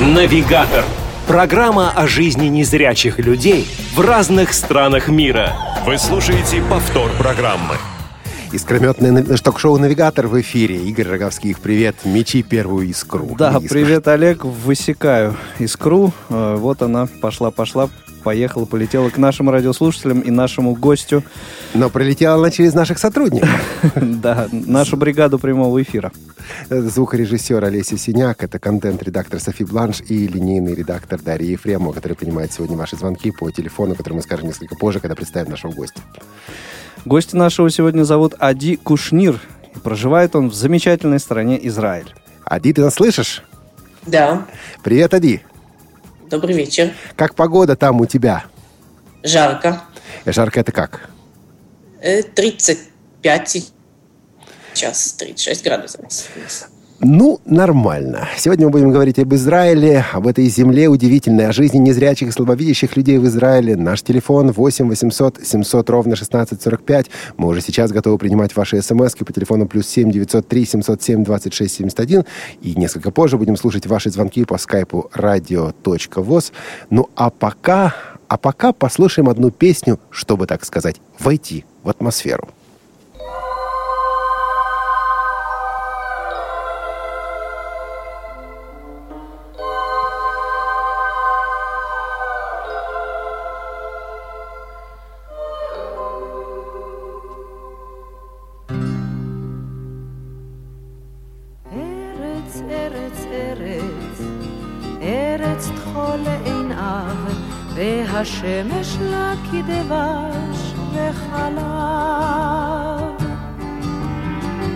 Навигатор. Программа о жизни незрячих людей в разных странах мира. Вы слушаете повтор программы. Искрометное ток-шоу «Навигатор» в эфире. Игорь Роговских, привет. Мечи первую искру. Да, Искра. привет, Олег. Высекаю искру. Э, Вот она пошла-пошла, поехала, полетела к нашим радиослушателям и нашему гостю. Но прилетела она через наших сотрудников. Да, нашу бригаду прямого эфира. Звукорежиссер Олеся Синяк, это контент-редактор Софи Бланш и линейный редактор Дарья Ефремова, который принимает сегодня ваши звонки по телефону, который мы скажем несколько позже, когда представим нашего гостя. Гостя нашего сегодня зовут Ади Кушнир. И проживает он в замечательной стране Израиль. Ади, ты нас слышишь? Да, Привет, Ади. Добрый вечер. Как погода там у тебя? Жарко. Жарко это как? Э, 35 сейчас, 36 градусов. Ну, нормально. Сегодня мы будем говорить об Израиле, об этой земле удивительной, о жизни незрячих и слабовидящих людей в Израиле. Наш телефон 8 800 700 ровно 1645. Мы уже сейчас готовы принимать ваши смс по телефону плюс 7 903 707 26 71. И несколько позже будем слушать ваши звонки по скайпу radio.voz. Ну, а пока, а пока послушаем одну песню, чтобы, так сказать, войти в атмосферу. והשמש לה כדבש וחלב.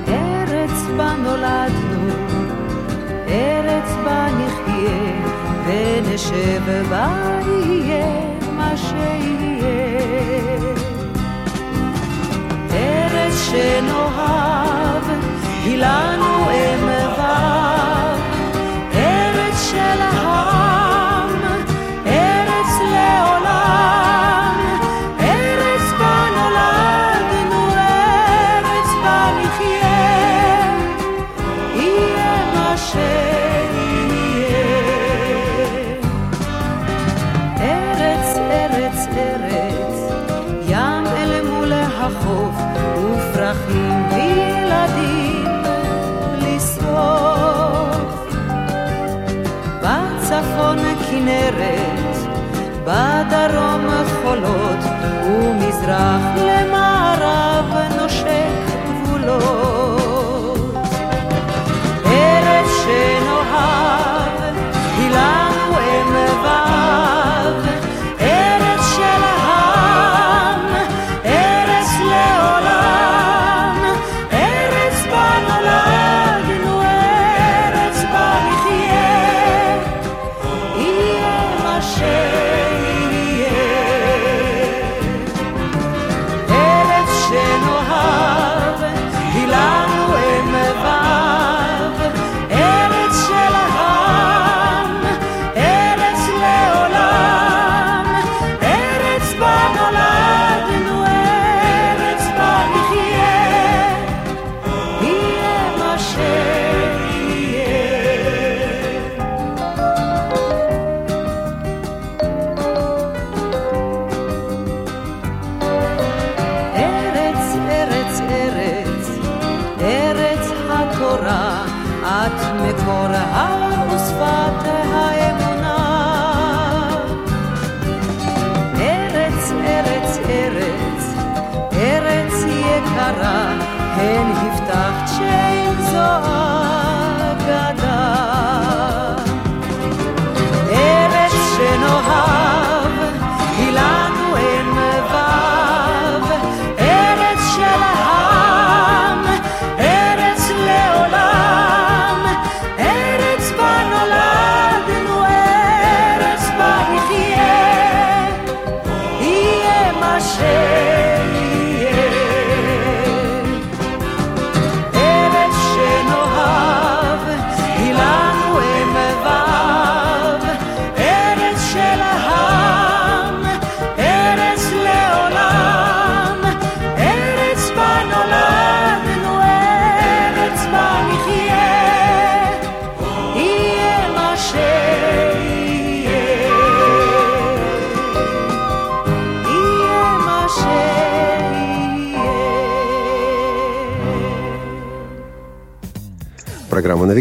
ארץ בה נולדנו, ארץ בה נחיה, ונשב בה יהיה מה שיהיה. ארץ שנאהב, היא לנו אם בדרום חולות, ומזרח למערב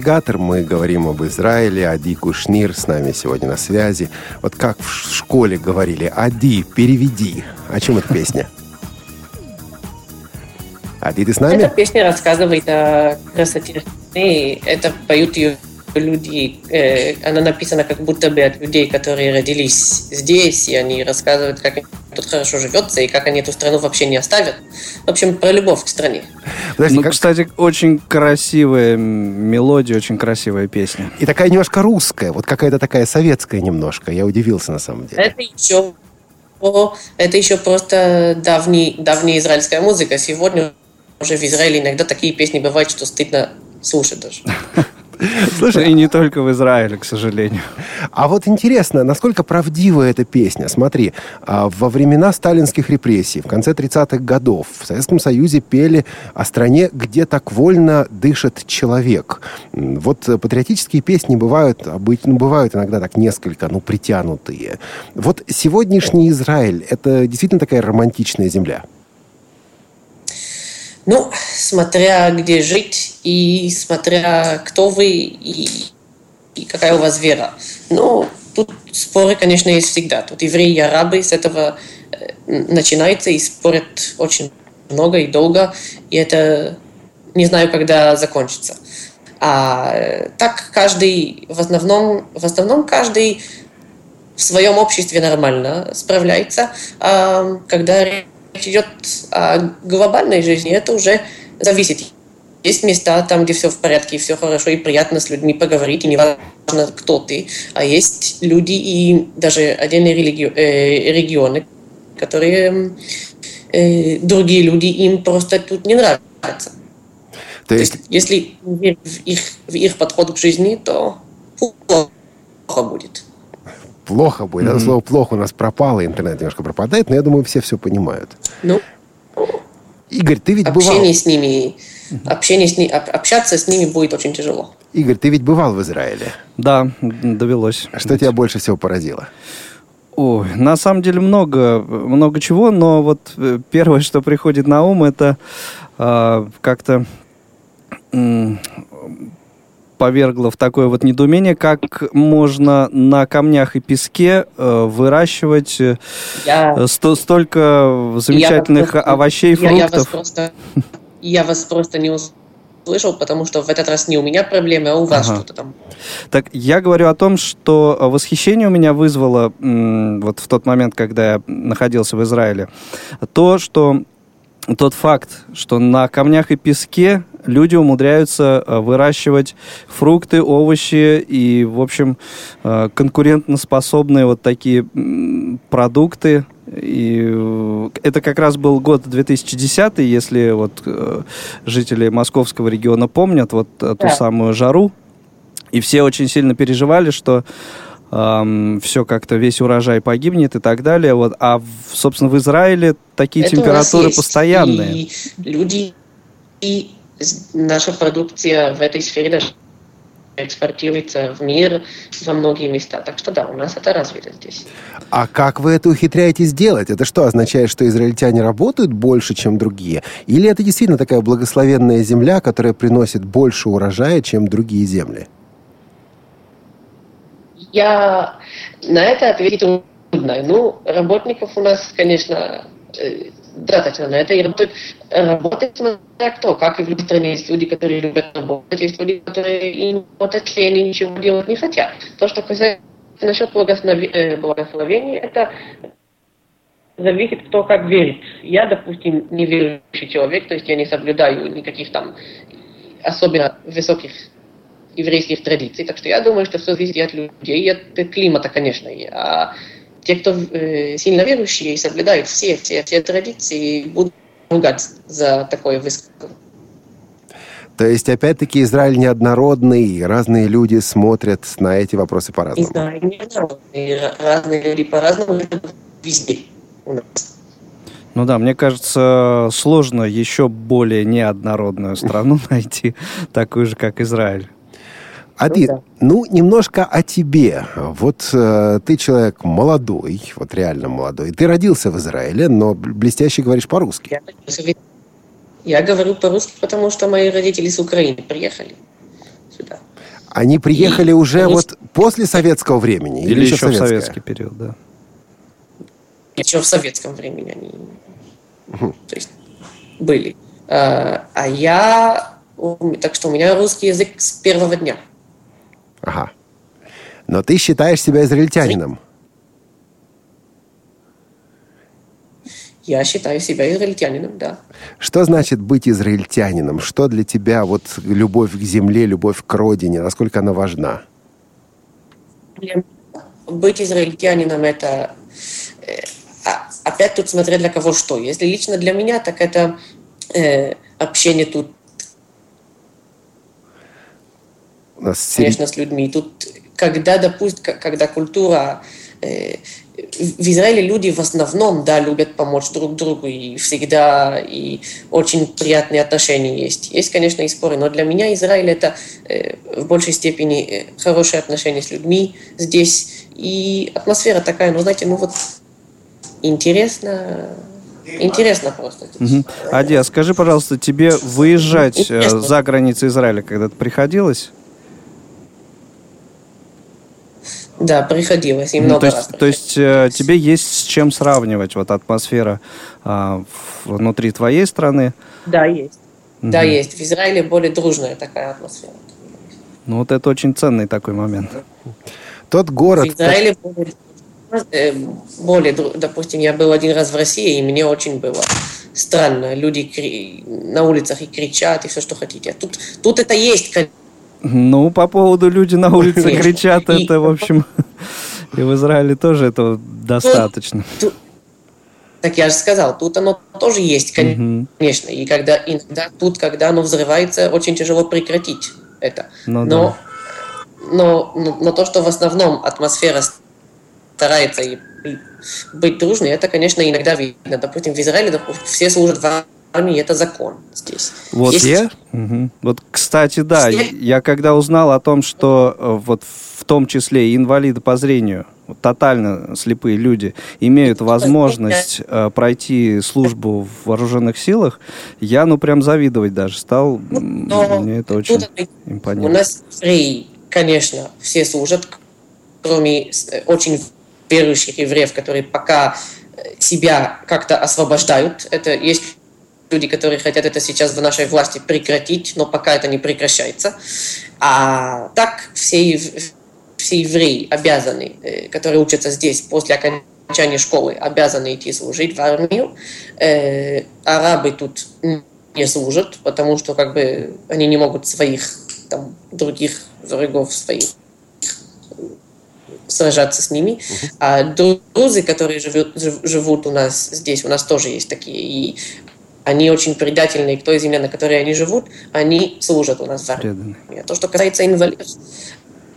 «Навигатор». Мы говорим об Израиле. Ади Кушнир с нами сегодня на связи. Вот как в школе говорили, Ади, переведи. О чем эта песня? Ади, ты с нами? Эта песня рассказывает о красоте страны. Это поют ее люди. Э, она написана как будто бы от людей, которые родились здесь, и они рассказывают, как тут хорошо живется, и как они эту страну вообще не оставят. В общем, про любовь к стране. Подожди, ну, как- кстати, очень красивая мелодия, очень красивая песня. И такая немножко русская, вот какая-то такая советская немножко. Я удивился на самом деле. Это еще, это еще просто давний, давняя израильская музыка. Сегодня уже в Израиле иногда такие песни бывают, что стыдно слушать даже. Слушай, И не только в Израиле, к сожалению. А вот интересно, насколько правдива эта песня? Смотри, а, во времена сталинских репрессий, в конце 30-х годов, в Советском Союзе пели о стране, где так вольно дышит человек. Вот патриотические песни бывают, обычно, ну, бывают иногда так несколько, ну, притянутые. Вот сегодняшний Израиль, это действительно такая романтичная земля? Ну, смотря где жить и смотря кто вы и, и какая у вас вера. Ну, тут споры, конечно, есть всегда. Тут евреи и арабы с этого э, начинается и спорят очень много и долго, и это не знаю, когда закончится. А э, так каждый, в основном, в основном каждый в своем обществе нормально справляется. А когда речь идет о глобальной жизни, это уже зависит. Есть места там, где все в порядке, и все хорошо, и приятно с людьми поговорить, и не важно, кто ты. А есть люди и даже отдельные религи- э, регионы, которые э, другие люди им просто тут не нравятся. То То есть, есть, если в их, в их подход к жизни, то плохо будет. Плохо будет. Это слово «плохо» у нас пропало, интернет немножко пропадает, но я думаю, все все понимают. Ну, Игорь, ты ведь бывал... общение с ними, общение с ними, общаться с ними будет очень тяжело. Игорь, ты ведь бывал в Израиле. Да, довелось. Что тебя больше всего поразило? Ой, на самом деле много, много чего, но вот э, первое, что приходит на ум, это а, как-то м, повергло в такое вот недоумение, как можно на камнях и песке э, выращивать э, Я, сто- столько замечательных я вас просто- овощей, я- я вас просто, я вас просто не услышал, потому что в этот раз не у меня проблемы, а у вас Ага. что-то там. Так я говорю о том, что э, восхищение у меня вызвало вот в тот момент, когда я находился в Израиле, то, что тот факт, что на камнях и песке люди умудряются э, выращивать фрукты, овощи и, в общем, э, конкурентоспособные вот такие продукты. И э, это как раз был год 2010, если вот жители московского региона помнят вот э, ту Да. самую жару, и все очень сильно переживали, что все как-то весь урожай погибнет и так далее. Вот. А, в- собственно, в Израиле такие Это температуры постоянные. И люди, и наша продукция в этой сфере даже экспортируется в мир во многие места. Так что да, у нас это развито здесь. А как вы это ухитряетесь делать? Это что, означает, что израильтяне работают больше, чем другие? Или это действительно такая благословенная земля, которая приносит больше урожая, чем другие земли? Я на это ответить трудно. Ну, работников у нас, конечно, э, достаточно на это. И работают, работают смотря кто. Как и в любой стране есть люди, которые любят работать, есть люди, которые им работать лень и ничего делать не хотят. То, что касается насчет э, благословения, это зависит, кто как верит. Я, допустим, неверующий человек, то есть я не соблюдаю никаких там особенно высоких еврейских традиций. Так что я думаю, что все зависит от людей, и от климата, конечно. А те, кто э, сильно верующие и соблюдают все, все, все традиции, будут ругать за такое высказывание. То есть, опять-таки, Израиль неоднородный, разные люди смотрят на эти вопросы по-разному. знаю, не знаю. И ра- разные люди по-разному везде у нас. Ну да, мне кажется, сложно еще более неоднородную страну найти, такую же, как Израиль. А Ну да. ну, немножко о тебе. Вот э, ты человек молодой, вот реально молодой. Ты родился в Израиле, но бл- блестяще говоришь по-русски. Я, я говорю по-русски, потому что мои родители с Украины приехали. сюда. Они приехали И, уже конечно- вот после советского времени? Или, еще в советское? советский период, да. Еще в советском времени они то есть, были. А, а я... Так что у меня русский язык с первого дня. Ага. Но ты считаешь себя израильтянином? Я считаю себя израильтянином, да. Что значит быть израильтянином? Что для тебя вот любовь к земле, любовь к родине? Насколько она важна? Быть израильтянином это... э, а- опять тут смотря для кого что. Если лично для меня, так это э, общение тут, У нас конечно, с людьми. Тут, когда, допустим, когда культура... э, в Израиле люди в основном, да, любят помочь друг другу, и всегда, и очень приятные отношения есть. Есть, конечно, и споры, но для меня Израиль это э, в большей степени э, хорошие отношения с людьми здесь, и атмосфера такая, ну, знаете, ну вот интересно, интересно просто. Мгм. Ади, а скажи, пожалуйста, тебе выезжать Интересно. за границы Израиля когда-то приходилось? Да, приходилось, и Ну, много то есть, раз. то есть э, тебе есть с чем сравнивать вот атмосфера в- внутри твоей страны. Да, есть. Да, Мгм. есть. В Израиле более дружная такая атмосфера. Ну вот это очень ценный такой момент. Тот город... В Израиле более, э, более, допустим, я был один раз в России, и мне очень было странно. Люди кри- на улицах и кричат, и все, что хотите. А Тут, тут это есть, конечно. Ну, по поводу люди на улице Конечно. кричат, это, в общем, и в Израиле тоже этого достаточно. Так я же сказал, тут оно тоже есть, конечно. И когда иногда тут, когда оно взрывается, очень тяжело прекратить это. Ну но, но, но, но то, что в основном атмосфера старается и, и быть дружной, это, конечно, иногда видно. Допустим, в Израиле допустим, все служат в армии, это закон здесь. Вот Есть- я? Мгм. Вот, кстати, да, Все- я когда узнал о том, что э, вот в том числе и инвалиды по зрению, тотально слепые люди, имеют возможность э, пройти службу в вооруженных силах, я, ну, прям завидовать даже стал. М, Но Мне это очень это- У импонирует. нас евреи, конечно, все служат, кроме э, очень верующих евреев, которые пока э, себя как-то освобождают. Это есть люди, которые хотят это сейчас в нашей власти прекратить, но пока это не прекращается. А так все, все евреи обязаны, э, которые учатся здесь после окончания школы, обязаны идти служить в армию. Э, Арабы тут не служат, потому что как бы они не могут своих там других врагов своих сражаться с ними. А друзы, которые живут, жив- живут у нас здесь, у нас тоже есть такие. И они очень предательные, кто из земля, на которой они живут, они служат у нас в армии. А То, что касается инвалидов,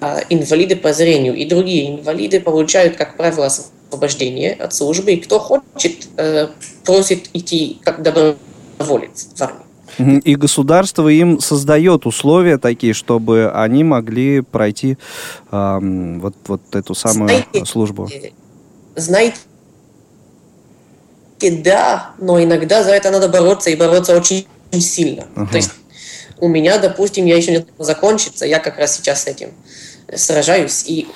а, инвалиды по зрению и другие инвалиды получают, как правило, освобождение от службы, и кто хочет, э, просит идти как доброволец в армию. И государство им создает условия такие, чтобы они могли пройти ам, вот, вот эту самую Знаете, службу. Э, Знаете, да, но иногда за это надо бороться и бороться очень сильно. Ага. То есть у меня, допустим, я еще не закончится, я как раз сейчас с этим сражаюсь, и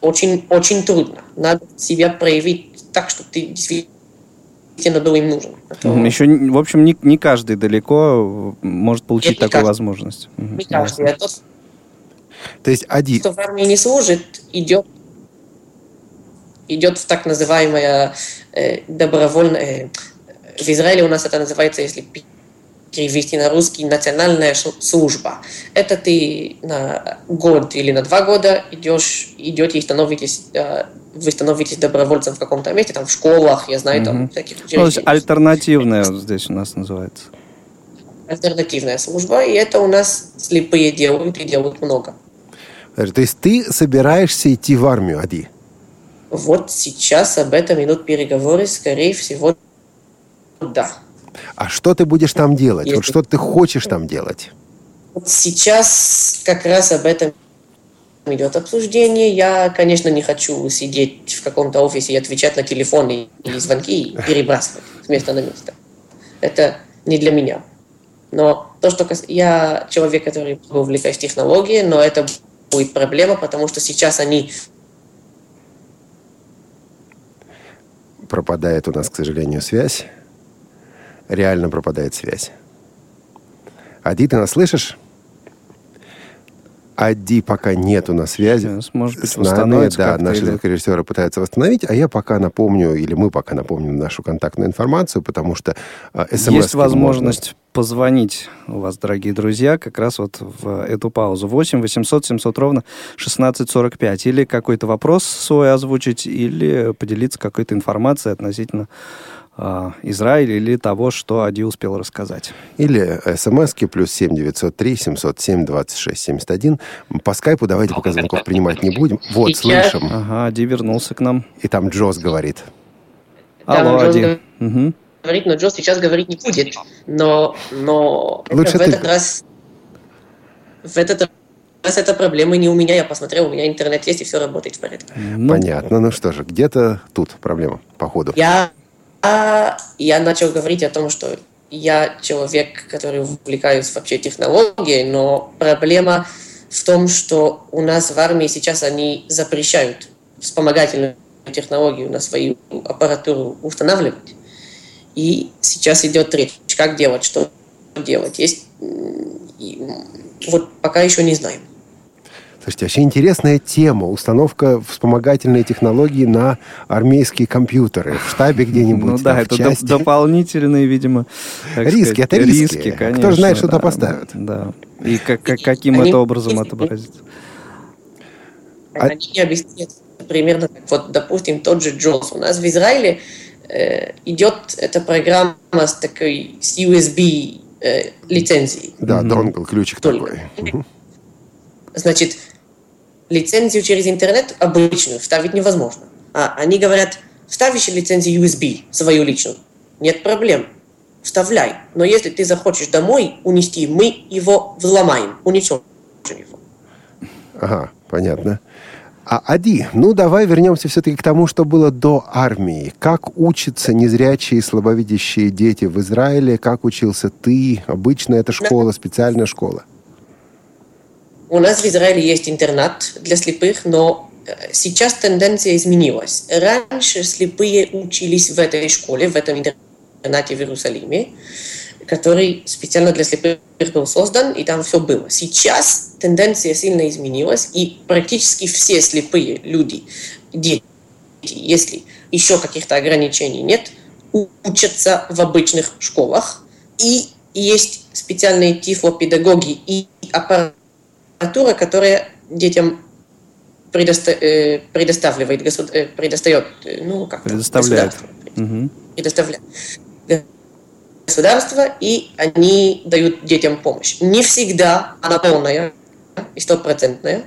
очень, очень трудно. Надо себя проявить так, чтобы ты действительно был им нужен. То. Еще, в общем, не, не каждый далеко э, может получить Нет, не такую каждый. возможность. Не каждый, ясно. а тот, То есть, Ади, кто в армии не служит, идет идет в так называемое э, добровольное... э, в Израиле у нас это называется, если перевести на русский, национальная служба. Это ты на год или на два года идешь, идете и становитесь, э, вы становитесь добровольцем в каком-то месте, там в школах, я знаю, там Мгм. всяких Ну, то есть альтернативная здесь у нас называется. Альтернативная служба, и это у нас слепые делают и делают много. то есть ты собираешься идти в армию, Ади? Вот сейчас об этом идут переговоры, скорее всего, да. А что ты будешь там делать? Вот Если- что ты хочешь там делать? Вот сейчас как раз об этом идет обсуждение. Я, конечно, не хочу сидеть в каком-то офисе и отвечать на телефоны и звонки и перебрасывать с места на место. Это не для меня. Но то, что кас- я человек, который увлекаюсь технологией, но это будет проблема, потому что сейчас они Пропадает у нас, к сожалению, связь. Реально пропадает связь. Ади, ты нас слышишь? Ади пока нет у нас связи. Сейчас, может быть, с нами, да, наши звукорежиссеры пытаются восстановить, а я пока напомню, или мы пока напомним нашу контактную информацию, потому что а, смс Есть возможность позвонить у вас, дорогие друзья, как раз вот в эту паузу. 8 800 700 ровно 1645. Или какой-то вопрос свой озвучить, или поделиться какой-то информацией относительно а, Израиля или того, что Ади успел рассказать. Или смски плюс 7 903 707 26 71. По скайпу давайте пока звонков принимать не будем. Вот, слышим. Ага, Ади вернулся к нам. И там Джоз говорит. Алло, Джон Ади. Мгм. говорит, но Джо сейчас говорить не будет. Но, но Лучше в ты. этот раз в этот раз эта проблема не у меня. Я посмотрел, у меня интернет есть и все работает в порядке. Ну, Понятно. Ну что же, где-то тут проблема, походу. Я, а, я начал говорить о том, что я человек, который увлекаюсь вообще технологией, но проблема в том, что у нас в армии сейчас они запрещают вспомогательную технологию на свою аппаратуру устанавливать. И сейчас идет речь, как делать, что делать. Есть, вот пока еще не знаем. Слушайте, вообще интересная тема. Установка вспомогательной технологии на армейские компьютеры. В штабе где-нибудь, Ну да, в это доп- части. дополнительные, видимо, так Риски, сказать, это риски. Кто конечно. ж знает, что туда да, поставят. Да. И как, как- каким Они- это образом отобразится. А- Они мне объясняют примерно как, вот, допустим, тот же Джонс. У нас в Израиле э, идет эта программа с такой, с USB э, лицензией. Да, донгл, ключик Только. такой. Значит, лицензию через интернет обычную вставить невозможно. А они говорят, вставишь лицензию USB, свою личную, нет проблем, вставляй. Но если ты захочешь домой унести, мы его взломаем, уничтожим его. Ага, понятно. А, Ади, ну давай вернемся все-таки к тому, что было до армии. Как учатся незрячие и слабовидящие дети в Израиле? Как учился ты? Обычно это школа, специальная школа. У нас в Израиле есть интернат для слепых, но э, сейчас тенденция изменилась. Раньше слепые учились в этой школе, в этом интернате в Иерусалиме, который специально для слепых был создан, и там все было. Сейчас тенденция сильно изменилась, и практически все слепые люди, дети, если еще каких-то ограничений нет, учатся в обычных школах. И есть специальные тифлопедагоги и аппаратура, которая детям предоста- э, предоставляет, госуд- э, предостает, э, ну как Предоставляет. государство Мгм. предоставляет государство, и они дают детям помощь. Не всегда она полная и стопроцентная,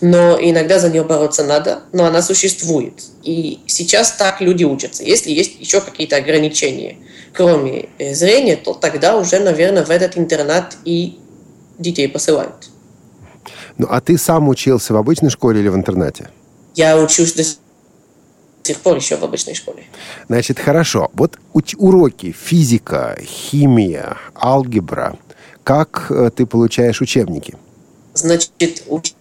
но иногда за нее бороться надо, но она существует. И сейчас так люди учатся. Если есть еще какие-то ограничения, кроме э, зрения, то тогда уже, наверное, в этот интернат и детей посылают. Ну, а ты сам учился в обычной школе или в интернате? Я учусь до сих пор еще в обычной школе. Значит, хорошо. Вот уроки физика, химия, алгебра. Как э, ты получаешь учебники? Значит, уч-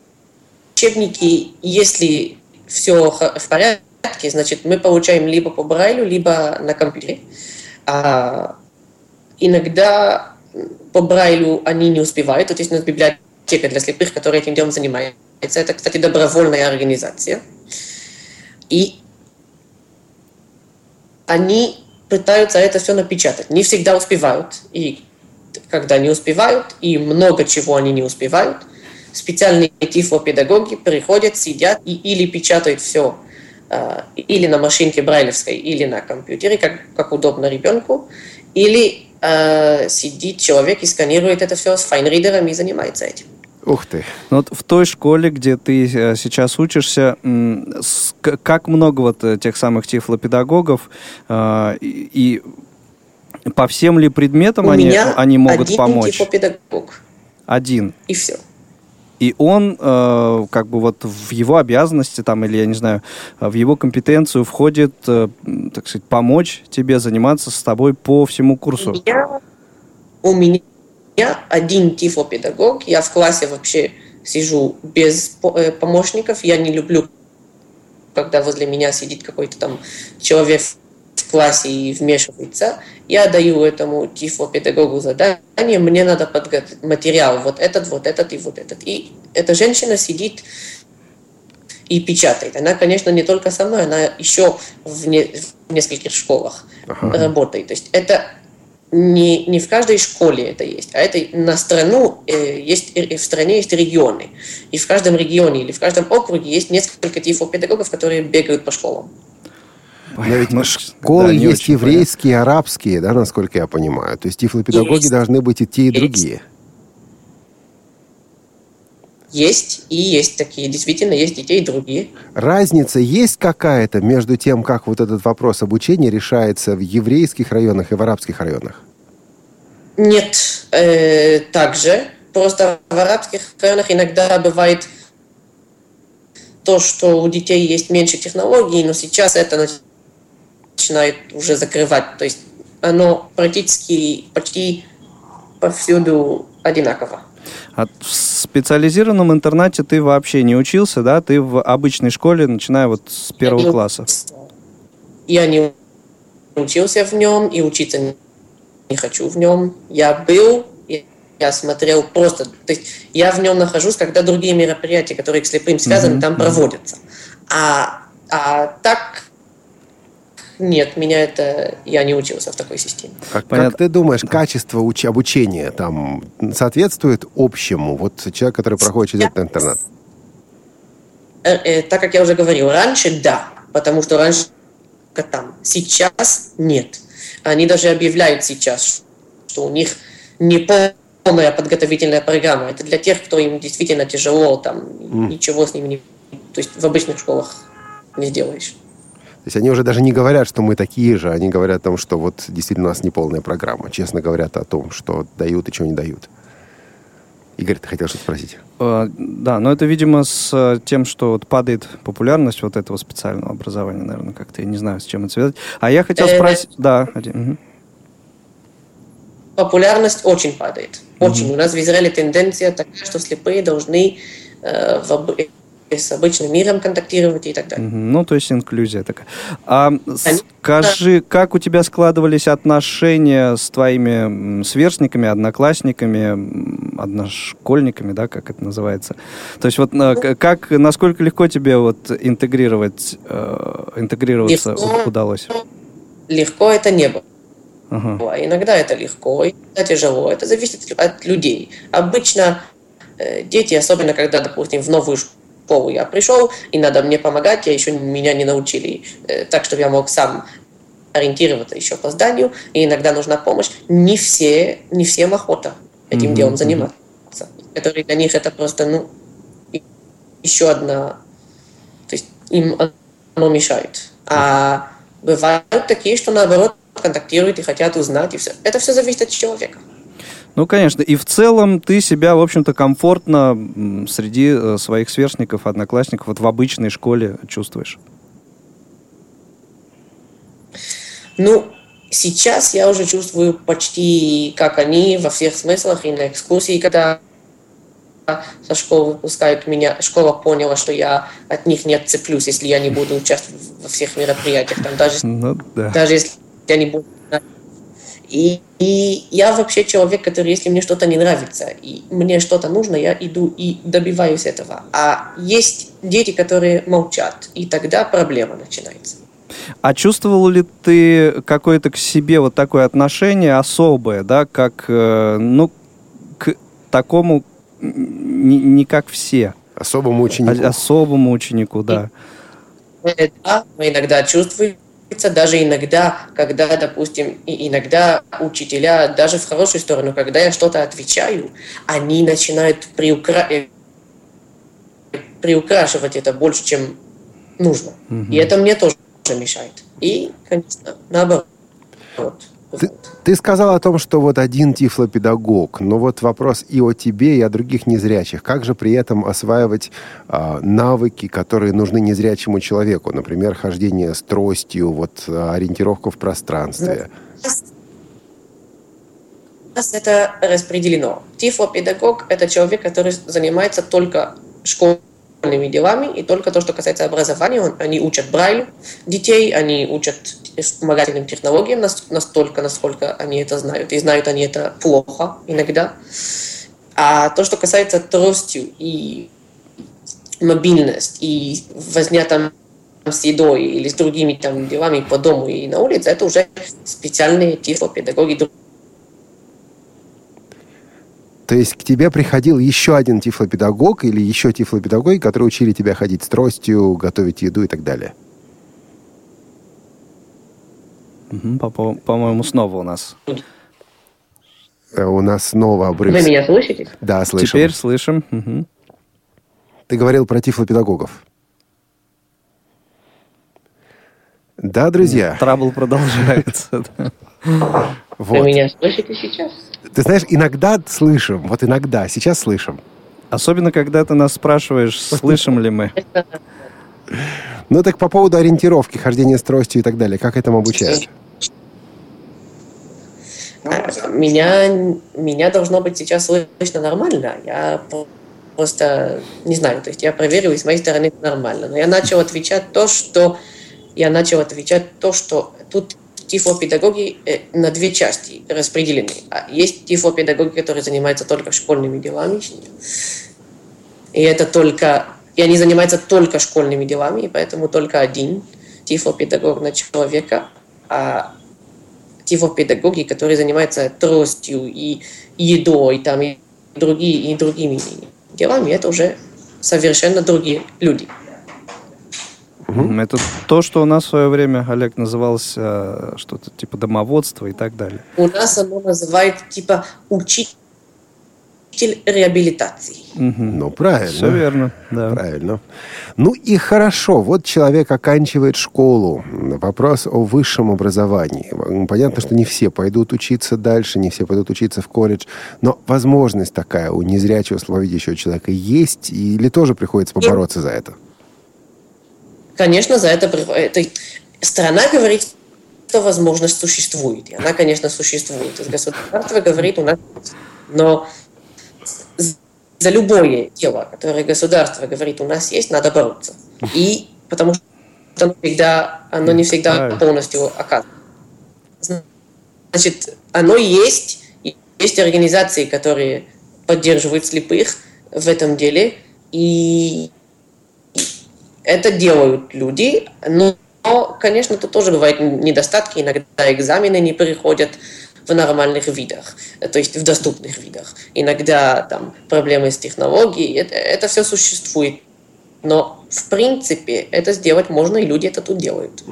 учебники, если все в порядке, значит, мы получаем либо по Брайлю, либо на компьютере. А иногда по Брайлю они не успевают. Вот есть у нас библиотека для слепых, которая этим делом занимается. Это, кстати, добровольная организация. И они пытаются это все напечатать. Не всегда успевают. И когда не успевают, и много чего они не успевают, специальные тифлопедагоги приходят, сидят и или печатают все или на машинке брайлевской, или на компьютере, как, как удобно ребенку, или э, сидит человек и сканирует это все с файнридером и занимается этим. Ух ты. Ну Вот в той школе, где ты э, сейчас учишься, как много вот тех самых тифлопедагогов э, и, по всем ли предметам У они, меня они могут один помочь? тифлопедагог, Один. и все. И он, э, как бы вот в его обязанности, там, или, я не знаю, в его компетенцию входит, э, так сказать, помочь тебе заниматься с тобой по всему У курсу. меня, у меня один тифлопедагог. Я в классе вообще сижу без э, помощников. Я не люблю, когда возле меня сидит какой-то там человек в классе и вмешивается. Я даю этому тифлопедагогу задание, мне надо подготовить материал, вот этот, вот этот и вот этот. И эта женщина сидит и печатает. Она, конечно, не только со мной, она еще в, не, в нескольких школах ага. работает. То есть это не, не в каждой школе это есть, а это на страну э, есть, э, в стране есть регионы. И в каждом регионе или в каждом округе есть несколько тифлопедагогов, которые бегают по школам. Но ведь ну, школы да, есть еврейские, понятно. арабские, да, насколько я понимаю. То есть тифлопедагоги есть. должны быть и те, и есть. другие. Есть, и есть такие, действительно, есть те, и другие. Разница есть какая-то между тем, как вот этот вопрос обучения решается в еврейских районах и в арабских районах? Нет, э, также. Просто в арабских районах иногда бывает то, что у детей есть меньше технологий, но сейчас это начинает уже закрывать. То есть оно практически почти повсюду одинаково. А в специализированном интернате ты вообще не учился, да? Ты в обычной школе, начиная вот с первого я класса. Я не учился в нем и учиться не хочу в нем. Я был, я смотрел просто, то есть я в нем нахожусь, когда другие мероприятия, которые к слепым связаны, mm-hmm. там проводятся. А, а так нет, меня это... Я не учился в такой системе. Как, как ты думаешь, качество уч... обучения там соответствует общему? Вот человек, который проходит через этот интернат. Э, э, так как я уже говорил, раньше да, потому что раньше там. Сейчас нет. Они даже объявляют сейчас, что у них не полная подготовительная программа. Это для тех, кто им действительно тяжело, там, mm. ничего с ними не... То есть в обычных школах не сделаешь. То есть они уже даже не говорят, что мы такие же, они говорят о том, что вот действительно у нас неполная программа. Честно говорят о том, что дают и чего не дают. Игорь, ты хотел что-то спросить? Uh, да, но это, видимо, с э, тем, что вот падает популярность вот этого специального образования, наверное, как-то. Я не знаю, с чем это связано. А я хотел спросить... Да, один. Популярность очень падает. Очень. У нас в Израиле тенденция такая, что слепые должны э, с обычным миром контактировать и так далее. Ну, то есть инклюзия такая. А скажи, как у тебя складывались отношения с твоими сверстниками, одноклассниками, одношкольниками, да, как это называется? То есть вот ну, как, насколько легко тебе вот интегрировать, э, интегрироваться легко, удалось? Легко это не было. Ага. Иногда это легко, иногда тяжело. Это зависит от людей. Обычно э, дети, особенно когда, допустим, в новую школу школу я пришел, и надо мне помогать, я еще меня не научили э, так, чтобы я мог сам ориентироваться еще по зданию, и иногда нужна помощь. Не все, не всем охота этим mm-hmm. делом заниматься. Которые для них это просто, ну, еще одна, то есть им оно мешает. А бывают такие, что наоборот контактируют и хотят узнать, и все. Это все зависит от человека. Ну, конечно. И в целом ты себя, в общем-то, комфортно среди э, своих сверстников, одноклассников, вот в обычной школе чувствуешь? Ну, сейчас я уже чувствую почти как они во всех смыслах и на экскурсии, когда со школы выпускают меня, школа поняла, что я от них не отцеплюсь, если я не буду участвовать во всех мероприятиях. Там, даже, ну, да. даже если я не буду и, и я вообще человек, который, если мне что-то не нравится, и мне что-то нужно, я иду и добиваюсь этого. А есть дети, которые молчат, и тогда проблема начинается. А чувствовал ли ты какое-то к себе вот такое отношение особое, да, как, э, ну, к такому, не, не как все? Особому ученику. А, особому ученику, да. И, да, мы иногда чувствуем даже иногда, когда, допустим, иногда учителя, даже в хорошую сторону, когда я что-то отвечаю, они начинают приукра... Э, приукрашивать это больше, чем нужно. Угу. И это мне тоже мешает. И, конечно, наоборот. Ты, ты сказал о том, что вот один тифлопедагог, но вот вопрос и о тебе, и о других незрячих. Как же при этом осваивать а, навыки, которые нужны незрячему человеку? Например, хождение с тростью, вот ориентировка в пространстве. нас это распределено. Тифлопедагог – это человек, который занимается только школьными делами, и только то, что касается образования, он, они учат Брайлю детей, они учат вспомогательным технологиям настолько, насколько они это знают, и знают они это плохо иногда. А то, что касается тростью и мобильность, и возня там с едой или с другими там делами по дому и на улице, это уже специальные тифлопедагоги. То есть к тебе приходил еще один тифлопедагог или еще тифлопедагоги, которые учили тебя ходить с тростью, готовить еду и так далее? По-моему, снова у нас. Э, у нас снова обрыв. Вы меня слышите? Да, слышим. Теперь слышим. Угу. Ты говорил про тифлопедагогов. Да, друзья. Трабл продолжается. Вы меня слышите сейчас? Ты знаешь, иногда слышим, вот иногда, сейчас слышим. Особенно, когда ты нас спрашиваешь, слышим ли мы. Ну так по поводу ориентировки, хождения с тростью и так далее, как этому обучают? Меня, меня должно быть сейчас слышно нормально. Я просто не знаю, то есть я проверил, и с моей стороны нормально. Но я начал отвечать то, что я начал отвечать то, что тут тифлопедагоги э, на две части распределены. А есть тифлопедагоги, которые занимаются только школьными делами. И это только... И они занимаются только школьными делами, и поэтому только один тифлопедагог на человека. А тифлопедагоги, которые занимаются тростью и едой, там, и, другие, и другими делами, это уже совершенно другие люди. Угу. Это то, что у нас в свое время, Олег, называлось э, что-то типа домоводство и так далее. У нас оно называют типа учитель реабилитации. Угу. Ну, правильно. Все верно, да. Правильно. Ну и хорошо, вот человек оканчивает школу. Вопрос о высшем образовании. Понятно, что не все пойдут учиться дальше, не все пойдут учиться в колледж, но возможность такая у незрячего, слабовидящего человека есть, или тоже приходится побороться за это? Конечно, за это, это страна говорит, что возможность существует. И она, конечно, существует. Государство говорит, у нас но за любое дело, которое государство говорит, у нас есть, надо бороться. И потому что оно, всегда, оно не всегда полностью оказывается. Значит, оно есть, есть организации, которые поддерживают слепых в этом деле, и это делают люди, но, конечно, тут тоже бывают недостатки, иногда экзамены не приходят в нормальных видах, то есть в доступных видах. Иногда там проблемы с технологией, это, это все существует. Но в принципе это сделать можно, и люди это тут делают.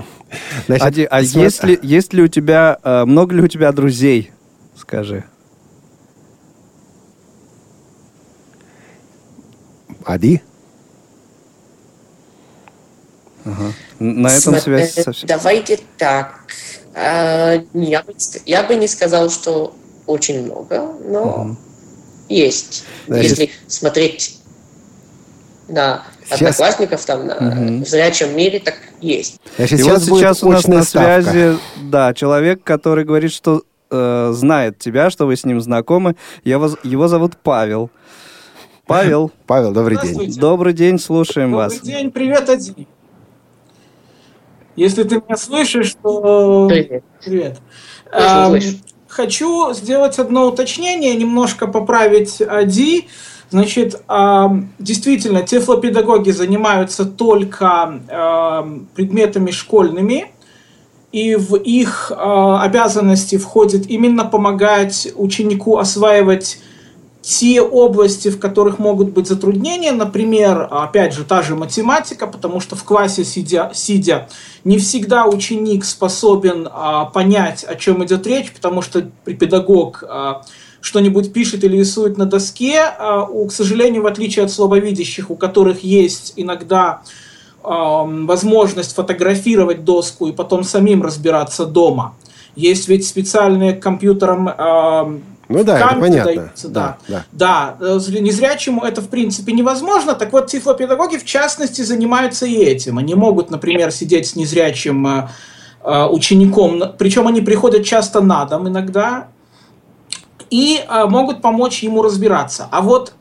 Значит, Ади, а есть ли, есть ли у тебя, э, много ли у тебя друзей, скажи? Ади? Ага. На этом Смотри, связь совсем... Давайте так. А, я, бы, я бы не сказал, что очень много, но угу. есть. Значит... Если смотреть на сейчас... одноклассников там на угу. в зрячем мире, так есть. Значит, И вот сейчас у нас на ставка. связи, да, человек, который говорит, что э, знает тебя, что вы с ним знакомы. Его, его зовут Павел. Павел. Павел, добрый день. Добрый день, слушаем добрый вас. Добрый день, привет, Ади. Если ты меня слышишь, то... Привет. Привет. А, хочу сделать одно уточнение, немножко поправить Ади. Значит, действительно, тефлопедагоги занимаются только предметами школьными, и в их а, обязанности входит именно помогать ученику осваивать те области, в которых могут быть затруднения, например, опять же, та же математика, потому что в классе сидя, сидя не всегда ученик способен а, понять, о чем идет речь, потому что педагог а, что-нибудь пишет или рисует на доске, а, у, к сожалению, в отличие от слабовидящих, у которых есть иногда а, возможность фотографировать доску и потом самим разбираться дома. Есть ведь специальные компьютером а, ну да, это понятно. Даются, да. Да, да. да, э, незрячему это в принципе невозможно. Так вот, тифлопедагоги в частности занимаются и этим. Они могут, например, сидеть с незрячим э, э, учеником, причем они приходят часто на дом иногда, и могут помочь ему разбираться. А вот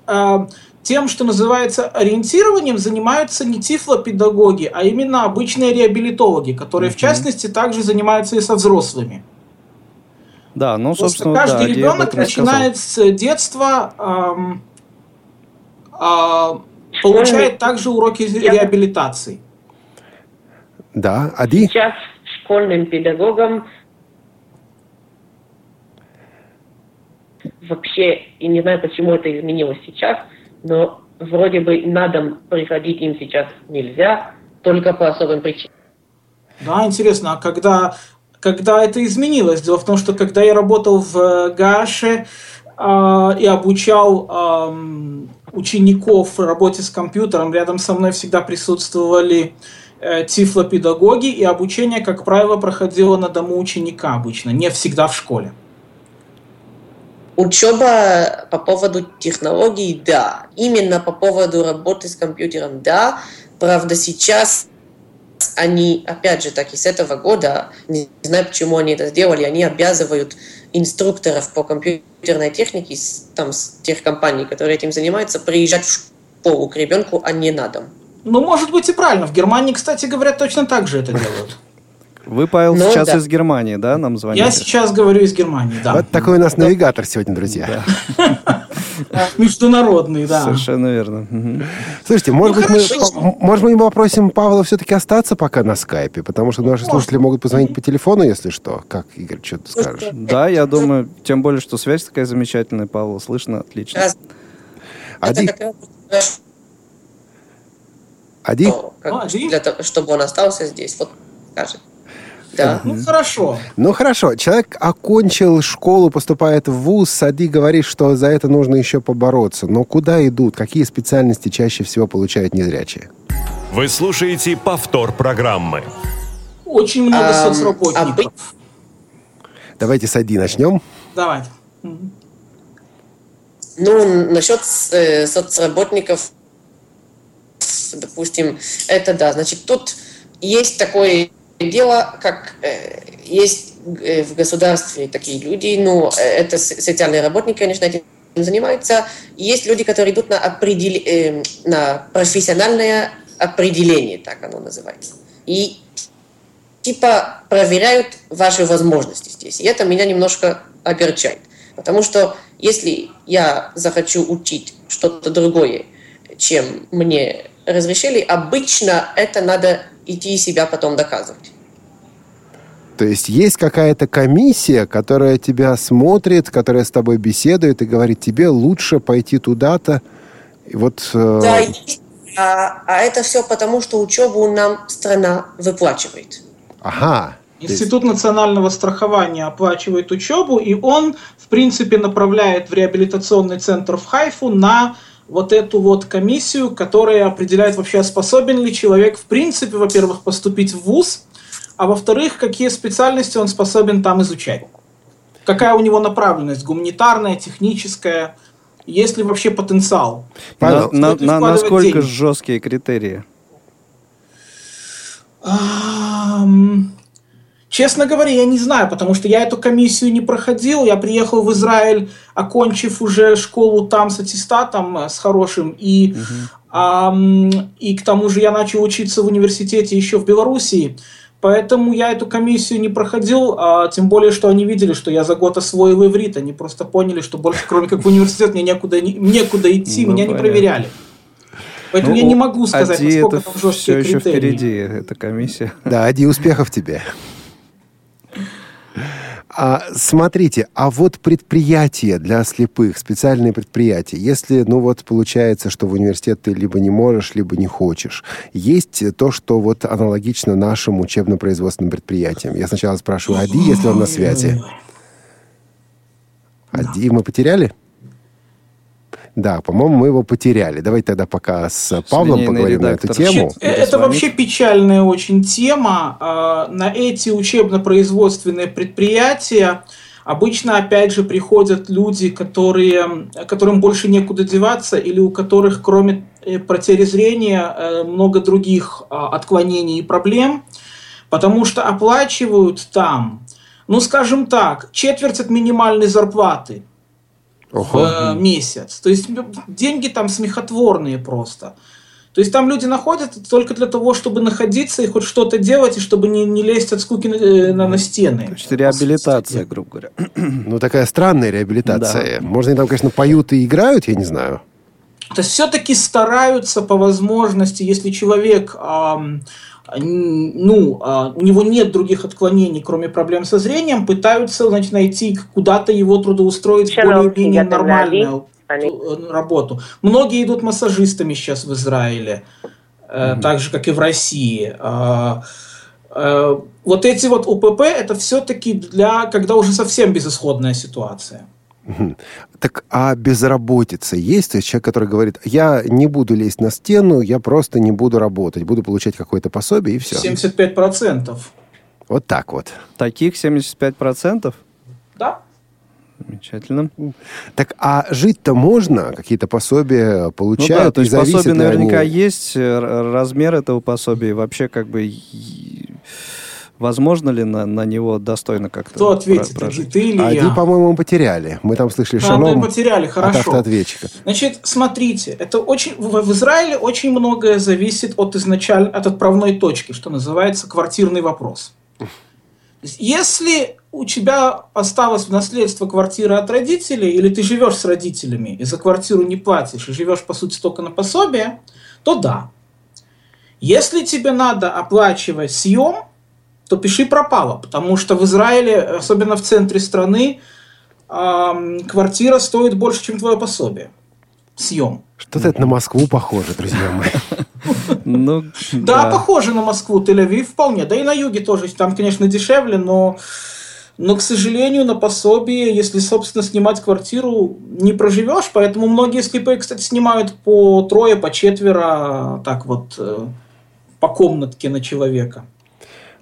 тем, что называется ориентированием, занимаются не тифлопедагоги, а именно обычные реабилитологи, которые, mm-hmm. в частности, также занимаются и со взрослыми. Да, ну, собственно, каждый да, ребенок начинает с детства эм, э, получает также уроки реабилитации. Да, Ади? Сейчас школьным педагогам вообще, и не знаю, почему это изменилось сейчас, но вроде бы на дом приходить им сейчас нельзя, только по особым причинам. Да, интересно, а когда, когда это изменилось? Дело в том, что когда я работал в ГАШе э, и обучал э, учеников работе с компьютером, рядом со мной всегда присутствовали э, тифлопедагоги, и обучение, как правило, проходило на дому ученика обычно, не всегда в школе. Учеба по поводу технологий, да. Именно по поводу работы с компьютером, да. Правда, сейчас они, опять же, так и с этого года, не знаю, почему они это сделали, они обязывают инструкторов по компьютерной технике там, с тех компаний, которые этим занимаются, приезжать в школу к ребенку, а не на дом. Ну, может быть и правильно. В Германии, кстати говоря, точно так же это делают. Вы, Павел, ну, сейчас да. из Германии, да, нам звоните? Я сейчас говорю из Германии, да. Вот такой у нас навигатор сегодня, друзья. Международный, да. Совершенно верно. Слушайте, может быть, мы, может, мы попросим Павла все-таки остаться пока на скайпе, потому что наши слушатели могут позвонить по телефону, если что. Как, Игорь, что ты скажешь? Да, я думаю, тем более, что связь такая замечательная, Павел, слышно отлично. Ади? Ади? Для того, чтобы он остался здесь, вот скажет. Да. Ну, хорошо. Ну, хорошо. Человек окончил школу, поступает в ВУЗ, Сади говорит, что за это нужно еще побороться. Но куда идут? Какие специальности чаще всего получают незрячие? Вы слушаете повтор программы. Очень много а, соцработников. А... Давайте с Ади начнем. Давайте. Ну, насчет э, соцработников, допустим, это да. Значит, тут есть такой дело, как э, есть э, в государстве такие люди, ну, э, это социальные работники, конечно, этим занимаются. Есть люди, которые идут на, определ... э, на профессиональное определение, так оно называется. И типа проверяют ваши возможности здесь. И это меня немножко огорчает. Потому что если я захочу учить что-то другое, чем мне разрешили, обычно это надо идти себя потом доказывать. То есть есть какая-то комиссия, которая тебя смотрит, которая с тобой беседует и говорит, тебе лучше пойти туда-то. И вот, э... Да, а, а это все потому, что учебу нам страна выплачивает. Ага. Институт национального страхования оплачивает учебу, и он, в принципе, направляет в реабилитационный центр в Хайфу на вот эту вот комиссию, которая определяет вообще, способен ли человек, в принципе, во-первых, поступить в ВУЗ, а во-вторых, какие специальности он способен там изучать. Какая у него направленность, гуманитарная, техническая, есть ли вообще потенциал. Павел, на, на, насколько деньги? жесткие критерии? Честно говоря, я не знаю, потому что я эту комиссию не проходил. Я приехал в Израиль, окончив уже школу там с аттестатом, э, с хорошим. И, угу. а, и к тому же я начал учиться в университете еще в Белоруссии. Поэтому я эту комиссию не проходил, а тем более, что они видели, что я за год освоил иврит. Они просто поняли, что больше, кроме как в университет, мне некуда, некуда идти, ну, меня понятно. не проверяли. Поэтому ну, я не могу сказать, насколько это там жесткие все критерии. еще впереди, эта комиссия. Да, Ади, успехов тебе. А, смотрите, а вот предприятия для слепых, специальные предприятия, если, ну вот, получается, что в университет ты либо не можешь, либо не хочешь, есть то, что вот аналогично нашим учебно-производственным предприятиям. Я сначала спрашиваю, Ади, если он на связи. Ади мы потеряли? Да, по-моему, мы его потеряли. Давайте тогда пока с Павлом Линейный поговорим на эту тему. Значит, это вообще печальная очень тема. А, на эти учебно-производственные предприятия обычно, опять же, приходят люди, которые, которым больше некуда деваться, или у которых, кроме э, потери зрения, э, много других а, отклонений и проблем, потому что оплачивают там, ну, скажем так, четверть от минимальной зарплаты – в э, месяц. То есть деньги там смехотворные просто. То есть там люди находят только для того, чтобы находиться и хоть что-то делать, и чтобы не, не лезть от скуки на, э, на, на стены. Значит, реабилитация, грубо говоря. Ну, такая странная реабилитация. Да. Можно, они там, конечно, поют и играют, я не знаю. То есть все-таки стараются по возможности, если человек эм, ну, а, у него нет других отклонений, кроме проблем со зрением, пытаются значит, найти куда-то его трудоустроить более-менее нормальную э, работу. Многие идут массажистами сейчас в Израиле, mm-hmm. так же, как и в России. А, э, вот эти вот УПП, это все-таки для, когда уже совсем безысходная ситуация. Так а безработица есть? То есть человек, который говорит, я не буду лезть на стену, я просто не буду работать, буду получать какое-то пособие и все. 75%. Вот так вот. Таких 75%? Да. Замечательно. Так, а жить-то можно? Какие-то пособия получают? Ну да, то есть пособие наверняка они... есть, э, размер этого пособия вообще как бы Возможно ли на, на него достойно как-то Кто ответит, прожить? ты или Один, я? по-моему, потеряли. Мы там слышали а, шалом потеряли, хорошо. от автоответчика. Значит, смотрите, это очень, в, в Израиле очень многое зависит от изначально, от отправной точки, что называется квартирный вопрос. Если у тебя осталось в наследство квартира от родителей, или ты живешь с родителями и за квартиру не платишь, и живешь, по сути, только на пособие, то да. Если тебе надо оплачивать съем, то пиши пропало, потому что в Израиле, особенно в центре страны, квартира стоит больше, чем твое пособие. Съем. Что-то это на Москву похоже, друзья мои. Ну, да, похоже на Москву, Тель-Авив вполне. Да и на юге тоже. Там, конечно, дешевле, но, но, к сожалению, на пособие, если, собственно, снимать квартиру, не проживешь. Поэтому многие слепые, кстати, снимают по трое, по четверо, так вот, э, по комнатке на человека.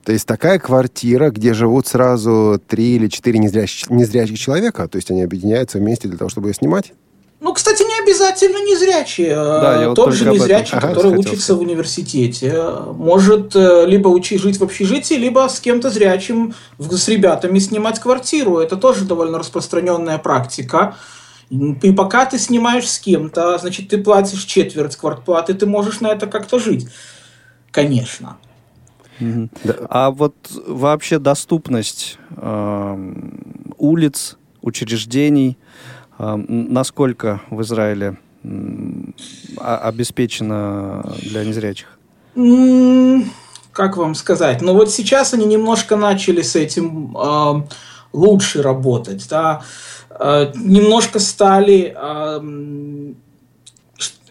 То есть такая квартира, где живут сразу три или четыре незрячих, незрячих человека, то есть они объединяются вместе для того, чтобы ее снимать? Ну, кстати, не обязательно незрячие. Да, я Тот вот же незрячий, ага, который учится сказать. в университете, может э, либо учить жить в общежитии, либо с кем-то зрячим, с ребятами снимать квартиру. Это тоже довольно распространенная практика. И пока ты снимаешь с кем-то, значит, ты платишь четверть квартплаты, ты можешь на это как-то жить. Конечно. Да. А вот вообще доступность э, улиц, учреждений, э, насколько в Израиле э, обеспечена для незрячих? Как вам сказать? Ну вот сейчас они немножко начали с этим э, лучше работать, да. Э, немножко стали э,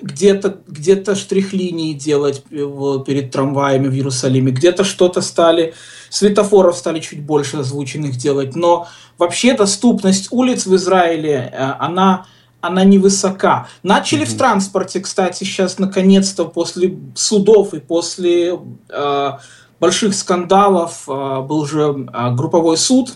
где-то где штрих-линии делать перед трамваями в Иерусалиме, где-то что-то стали, светофоров стали чуть больше озвученных делать, но вообще доступность улиц в Израиле, э, она, она невысока. Начали mm-hmm. в транспорте, кстати, сейчас наконец-то после судов и после э, больших скандалов э, был же э, групповой суд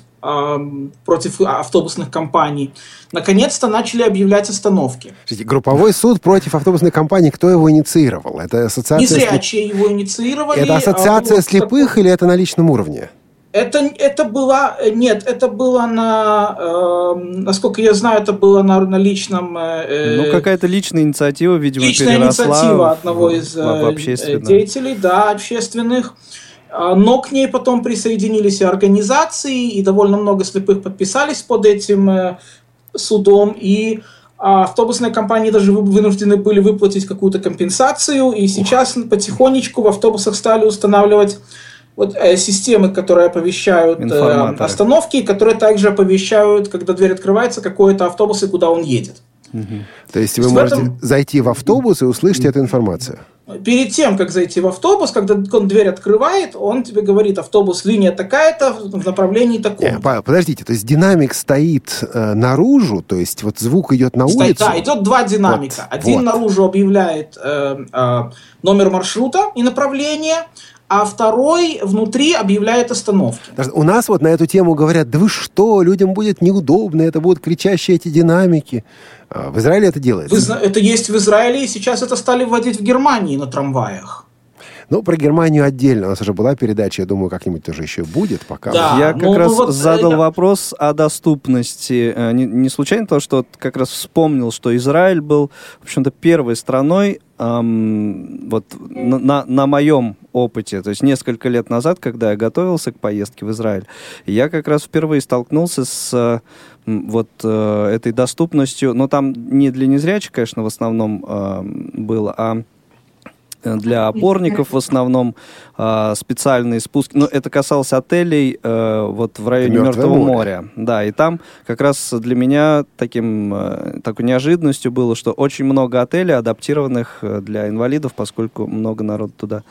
против автобусных компаний, наконец-то начали объявлять остановки. Смотрите, групповой суд против автобусной компании, кто его инициировал? Это ассоциация... Незрячие слеп... его инициировали. Это ассоциация а, вот, слепых так... или это на личном уровне? Это, это было, нет, это было на, э, насколько я знаю, это было на, на личном... Э, ну, какая-то личная инициатива, видимо, Личная инициатива одного из э, деятелей, да, общественных. А, но к ней потом присоединились и организации, и довольно много слепых подписались под этим э, судом, и а, автобусные компании даже вынуждены были выплатить какую-то компенсацию, и сейчас потихонечку в автобусах стали устанавливать вот э, системы, которые оповещают э, остановки, которые также оповещают, когда дверь открывается, какой это автобус и куда он едет. Угу. То есть вы можете этом... зайти в автобус и услышать эту информацию? Перед тем, как зайти в автобус, когда он дверь открывает, он тебе говорит, автобус, линия такая-то, в направлении таком. Не, подождите, то есть динамик стоит э, наружу, то есть вот звук идет на улицу? Да, идет два динамика. Вот, Один вот. наружу объявляет э, э, номер маршрута и направление, а второй внутри объявляет остановки. У нас вот на эту тему говорят, да вы что, людям будет неудобно, это будут кричащие эти динамики. А, в Израиле это делается? Это есть в Израиле, и сейчас это стали вводить в Германии на трамваях. Ну, про Германию отдельно. У нас уже была передача, я думаю, как-нибудь тоже еще будет. Пока. Да, я как ну, раз вот, задал да. вопрос о доступности. Не, не случайно то, что как раз вспомнил, что Израиль был, в общем-то, первой страной, эм, вот на, на, на моем опыте, то есть несколько лет назад, когда я готовился к поездке в Израиль, я как раз впервые столкнулся с вот э, этой доступностью, но там не для незрячих, конечно, в основном э, было, а для опорников в основном э, специальные спуски. Но это касалось отелей э, вот в районе Мертвого, Мертвого моря. моря. Да, и там как раз для меня таким, э, такой неожиданностью было, что очень много отелей, адаптированных э, для инвалидов, поскольку много народу туда а,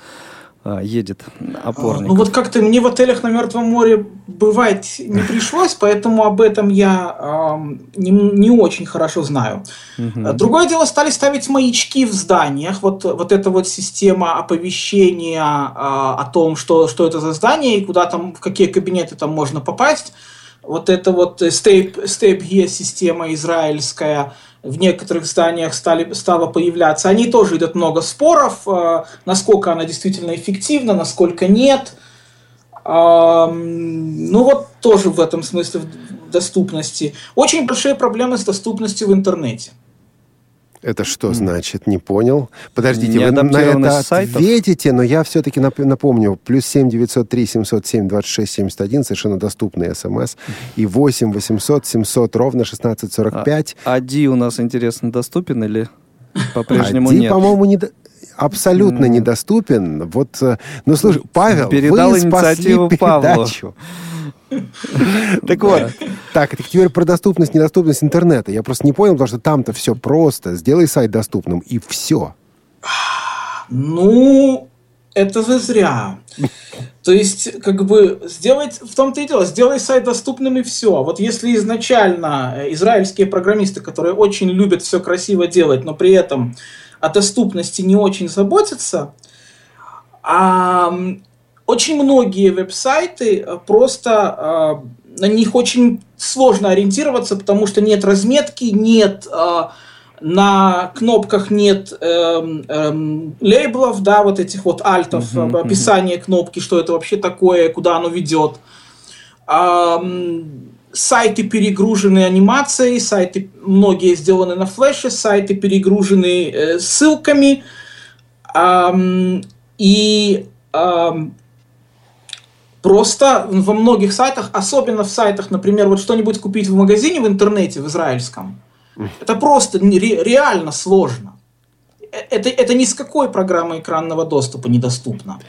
едет опорник. Ну вот как-то мне в отелях на Мертвом море бывать не пришлось, поэтому об этом я э, не, не очень хорошо знаю. Угу. Другое дело, стали ставить маячки в зданиях. Вот, вот эта вот система оповещения э, о том, что, что это за здание и куда там, в какие кабинеты там можно попасть. Вот это вот Here система израильская, в некоторых зданиях стали, стало появляться. Они тоже идут много споров, э, насколько она действительно эффективна, насколько нет. Ну вот тоже в этом смысле доступности. Очень большие проблемы с доступностью в интернете. Это что значит? Не понял. Подождите, вы на это сайтов? ответите, но я все-таки напомню. Плюс 7 903 707 26 71, совершенно доступный смс. И 8 800 700 ровно 1645. А, Ади у нас, интересно, доступен или по-прежнему нет? Ади, по-моему, не абсолютно mm. недоступен. Вот, э, ну слушай, Павел, Передал вы спасли передачу. Павлу. Так вот, так, теперь про доступность, недоступность интернета. Я просто не понял, потому что там-то все просто. Сделай сайт доступным, и все. Ну, это вы зря. То есть, как бы, сделать, в том-то и дело, сделай сайт доступным и все. Вот если изначально э, израильские программисты, которые очень любят все красиво делать, но при этом о доступности не очень заботятся, а очень многие веб-сайты э, просто э, на них очень сложно ориентироваться, потому что нет разметки, нет э, на кнопках нет э, э, лейблов, да, вот этих вот альтов, uh-huh, описание uh-huh. кнопки, что это вообще такое, куда оно ведет. Э, сайты перегружены анимацией, сайты многие сделаны на флеше, сайты перегружены э, ссылками. Э, и э, Просто во многих сайтах, особенно в сайтах, например, вот что-нибудь купить в магазине в интернете, в израильском, это просто реально сложно. Э, это, это ни с какой программой экранного доступа недоступно.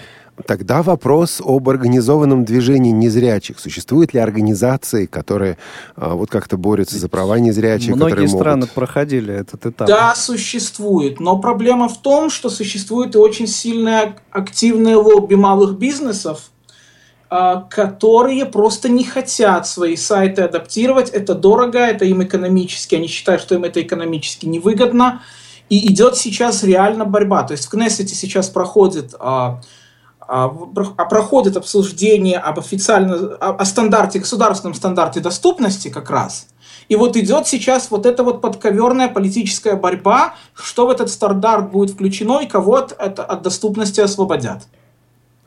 Тогда вопрос об организованном движении незрячих. Существуют ли организации, которые а, вот как-то борются за права незрячих? Многие страны могут... проходили этот этап. Да, существует. Но проблема в том, что существует и очень сильное активное лобби малых бизнесов, а, которые просто не хотят свои сайты адаптировать. Это дорого, это им экономически, они считают, что им это экономически невыгодно. И идет сейчас реально борьба. То есть в Кнессете сейчас проходит, а, проходит обсуждение об официальном, о, о стандарте, государственном стандарте доступности как раз. И вот идет сейчас вот эта вот подковерная политическая борьба, что в этот стандарт будет включено и кого от, от, от доступности освободят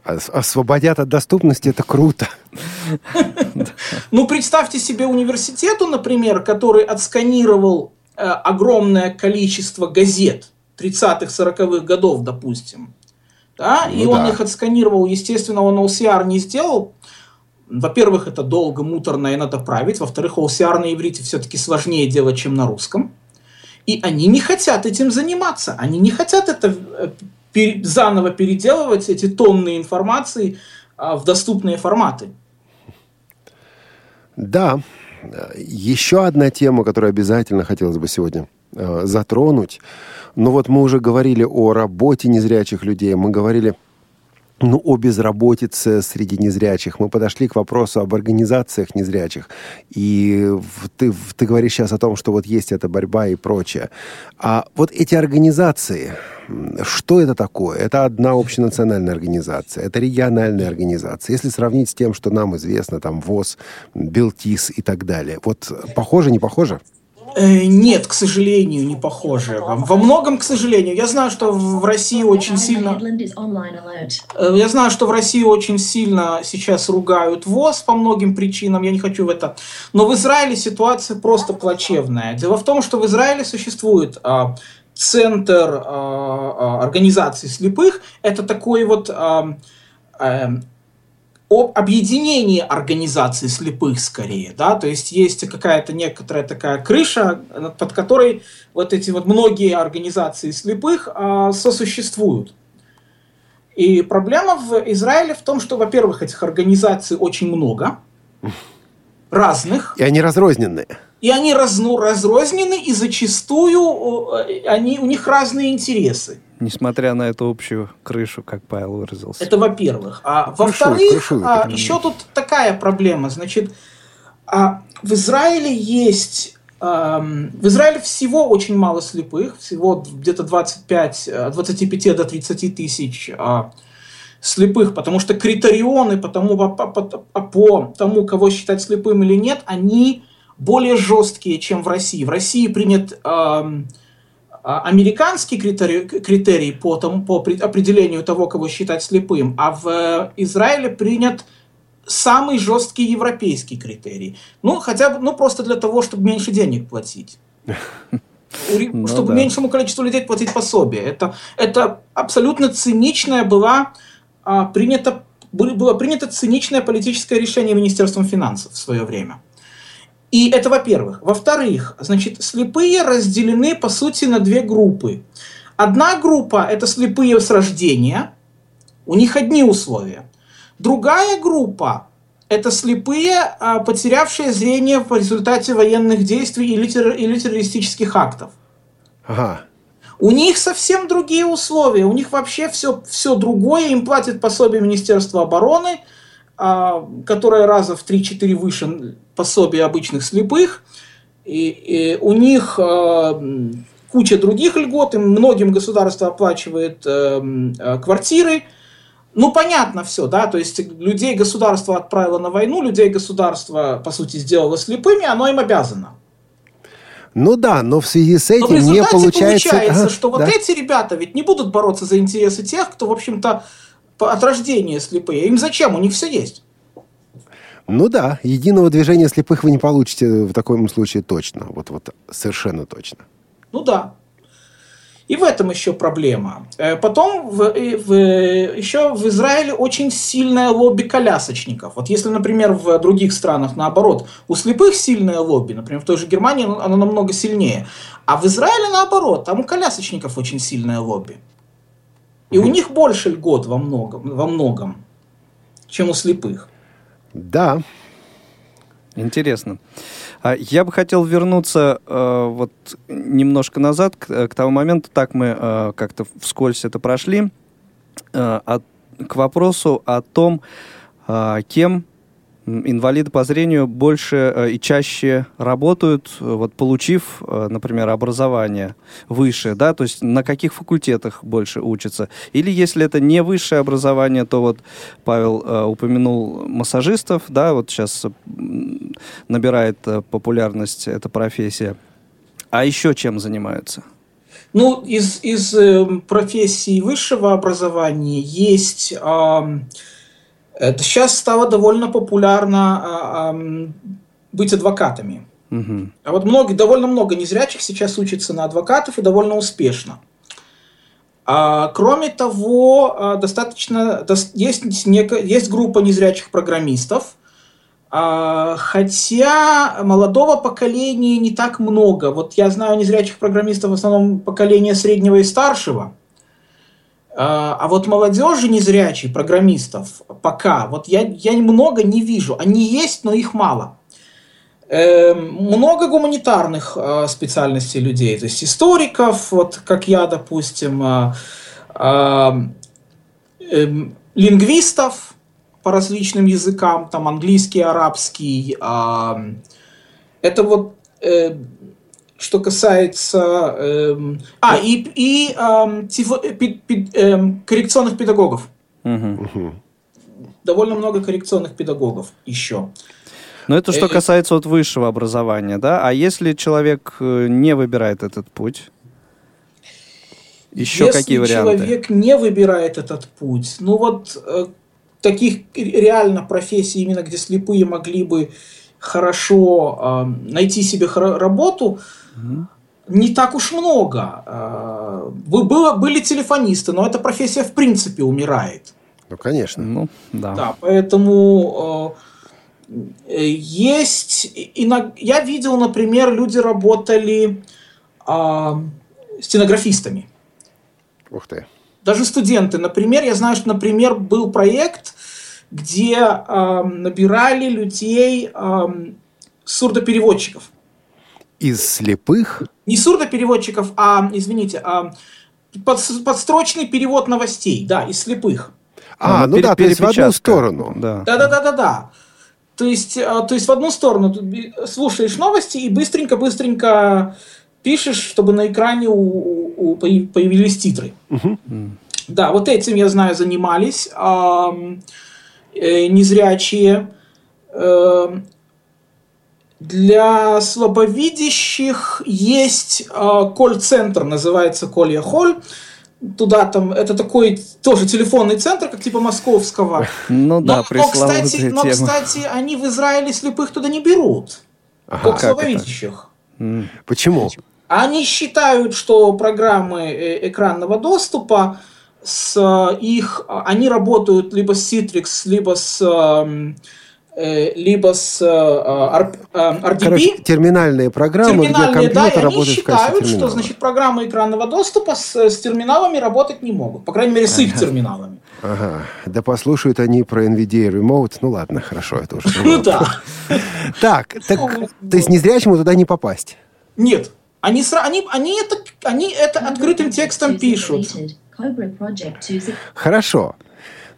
освободят от доступности, это круто. Ну, представьте себе университету, например, который отсканировал э, огромное количество газет 30-х, 40-х годов, допустим. Да? Ну, и он их отсканировал, естественно, он OCR не сделал. Во-первых, это долго, муторно и надо править. Во-вторых, OCR на иврите все-таки сложнее делать, чем на русском. И они не хотят этим заниматься. Они не хотят это э, пере, заново переделывать эти тонны информации а, в доступные форматы. Да, еще одна тема, которую обязательно хотелось бы сегодня э, затронуть. Ну вот мы уже говорили о работе незрячих людей, мы говорили ну, о безработице среди незрячих. Мы подошли к вопросу об организациях незрячих. И ты, ты говоришь сейчас о том, что вот есть эта борьба и прочее. А вот эти организации, что это такое? Это одна общенациональная организация, это региональная организация. Если сравнить с тем, что нам известно, там ВОЗ, Белтис и так далее. Вот похоже, не похоже? Э, нет, к сожалению, не похоже. Во многом, к сожалению. Я знаю, что в России очень сильно... Э, я знаю, что в России очень сильно сейчас ругают ВОЗ по многим причинам. Я не хочу в это... Но в Израиле ситуация просто плачевная. Дело в том, что в Израиле существует а, центр а, а, организации слепых. Это такой вот... Об объединении организации слепых скорее, да, то есть есть какая-то некоторая такая крыша, под которой вот эти вот многие организации слепых а, сосуществуют. И проблема в Израиле в том, что, во-первых, этих организаций очень много, разных. И они разрозненные. И они раз, ну, разрознены, и зачастую они, у них разные интересы. Несмотря на эту общую крышу, как Павел выразился. Это во-первых. А во-вторых, а, еще тут такая проблема. Значит, а, в Израиле есть... А, в Израиле всего очень мало слепых, всего где-то 25, 25 э, до 30 тысяч а, слепых, потому что критерионы по тому, по, по, по тому, кого считать слепым или нет, они более жесткие, чем в России. В России принят... А, американский критерий, критерий по, тому, по определению того, кого считать слепым, а в э, Израиле принят самый жесткий европейский критерий. Ну, хотя бы, ну, просто для того, чтобы меньше денег платить. Ну, чтобы да. меньшему количеству людей платить пособие. Это, это абсолютно циничная была а, принято, было принято циничное политическое решение Министерством финансов в свое время. И это во-первых. Во-вторых, значит, слепые разделены, по сути, на две группы. Одна группа – это слепые с рождения, у них одни условия. Другая группа – это слепые, а, потерявшие зрение в результате военных действий или, терр- или террористических актов. Ага. У них совсем другие условия, у них вообще все, все другое, им платит пособие Министерства обороны – которая раза в 3-4 выше пособия обычных слепых. И, и у них а, куча других льгот, им многим государство оплачивает э, э, квартиры. Ну, понятно все, да, то есть людей государство отправило на войну, людей государство, по сути, сделало слепыми, оно им обязано. Ну да, но в связи с этим но не получается... получается, а, что да. вот эти ребята ведь не будут бороться за интересы тех, кто, в общем-то, от рождения слепые. Им зачем? У них все есть. Ну да, единого движения слепых вы не получите в таком случае точно. Вот, вот совершенно точно. Ну да. И в этом еще проблема. Э, потом в, в, еще в Израиле очень сильное лобби колясочников. Вот если, например, в других странах наоборот, у слепых сильное лобби, например, в той же Германии оно намного сильнее. А в Израиле наоборот, там у колясочников очень сильное лобби. И у них больше льгот во многом, во многом чем у слепых. Да. Интересно. А я бы хотел вернуться э, вот немножко назад, к, к тому моменту, так мы э, как-то вскользь это прошли, э, от, к вопросу о том, э, кем инвалиды по зрению больше э, и чаще работают, э, вот получив, э, например, образование выше, да, то есть на каких факультетах больше учатся. Или если это не высшее образование, то вот Павел упомянул массажистов, да, вот сейчас набирает популярность эта профессия. А еще чем занимаются? Ну, из, из профессий высшего образования есть э, это сейчас стало довольно популярно а, быть адвокатами. Угу. А вот много, довольно много незрячих сейчас учатся на адвокатов и довольно успешно. А, кроме того, а, достаточно есть, неко, есть группа незрячих программистов, а, хотя молодого поколения не так много. Вот я знаю незрячих программистов в основном поколения среднего и старшего. А, а вот молодежи незрячей, программистов, пока, вот я, я много не вижу. Они есть, но их мало. Э, много гуманитарных э, специальностей людей, то есть историков, вот как я, допустим, э, э, э, лингвистов по различным языкам, там английский, арабский. Это вот э, что касается... Эм, а, и, и эм, тифо, пи, пи, эм, коррекционных педагогов. Угу. Довольно много коррекционных педагогов еще. Но это что касается вот высшего образования, да? А если человек не выбирает этот путь? Еще Если какие варианты? человек не выбирает этот путь, ну вот э, таких реально профессий, именно где слепые могли бы хорошо э, найти себе работу, угу. не так уж много. Э, было, были телефонисты, но эта профессия в принципе умирает. Ну, конечно. Ну, да. Да, поэтому э, есть... Я видел, например, люди работали э, стенографистами. Ух ты. Даже студенты. Например, я знаю, что, например, был проект, где э, набирали людей э, сурдопереводчиков. Из слепых? Не сурдопереводчиков, а, извините, а под, подстрочный перевод новостей, да, из слепых. А, ну, ну да, то есть в одну сторону. Да, да, да, да, да. да. То есть, а, то есть в одну сторону слушаешь новости и быстренько-быстренько пишешь, чтобы на экране у, у, появились титры. Угу. Да, вот этим, я знаю, занимались э, незрячие. Э, для слабовидящих есть э, колл-центр, называется Колья Холь. Туда там, это такой тоже телефонный центр, как типа московского. Ну да, но, но, кстати, но, кстати, они в Израиле слепых туда не берут. Ага, только слабовидящих. Почему? Они считают, что программы э, экранного доступа с э, их, они работают либо с Citrix, либо с эм, либо с RDP. Короче, терминальные программы, терминальные, где компьютер да, работает они считают, что значит, программы экранного доступа с, с терминалами работать не могут. По крайней мере, с их терминалами. Ага. Да послушают они про NVIDIA Remote. Ну ладно, хорошо, это уже Ну да. Так, так, то есть незрячему туда не попасть? Нет. Они, они, они, это, они это открытым текстом пишут. Хорошо.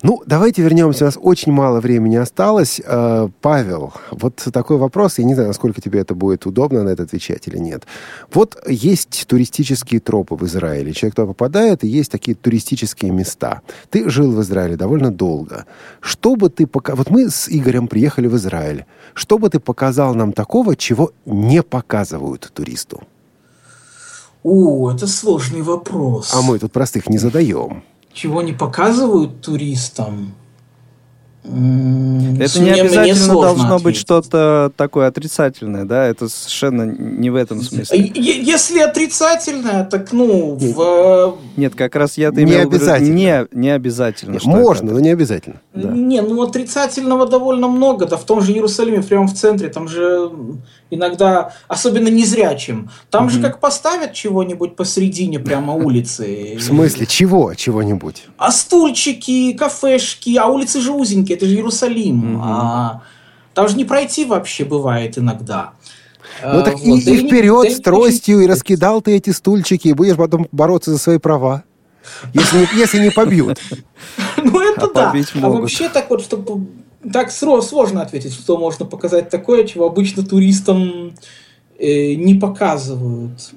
Ну, давайте вернемся. У нас очень мало времени осталось. Э, Павел, вот такой вопрос. Я не знаю, насколько тебе это будет удобно на это отвечать или нет. Вот есть туристические тропы в Израиле. Человек туда попадает, и есть такие туристические места. Ты жил в Израиле довольно долго. Что бы ты пока... Вот мы с Игорем приехали в Израиль. Что бы ты показал нам такого, чего не показывают туристу? О, это сложный вопрос. А мы тут простых не задаем. Чего не показывают туристам? Это не обязательно должно ответить. быть что-то такое отрицательное, да? Это совершенно не в этом смысле. Если отрицательное, так ну в... Нет, как раз я-то имел в виду не, не обязательно. Нет, можно, это. но не обязательно. Да. Не, ну отрицательного довольно много, да в том же Иерусалиме, прямо в центре, там же иногда, особенно незрячим, там угу. же как поставят чего-нибудь посередине прямо улицы. В смысле, чего чего-нибудь? А стульчики, кафешки, а улицы же узенькие, это же Иерусалим. Угу. А, там же не пройти вообще бывает иногда. Ну так вот, и, и вперед да с тростью, и раскидал ты эти стульчики, и будешь потом бороться за свои права. Если, если не побьют. Ну это а да. А вообще так вот, чтобы так сложно ответить, что можно показать такое, чего обычно туристам э, не показывают.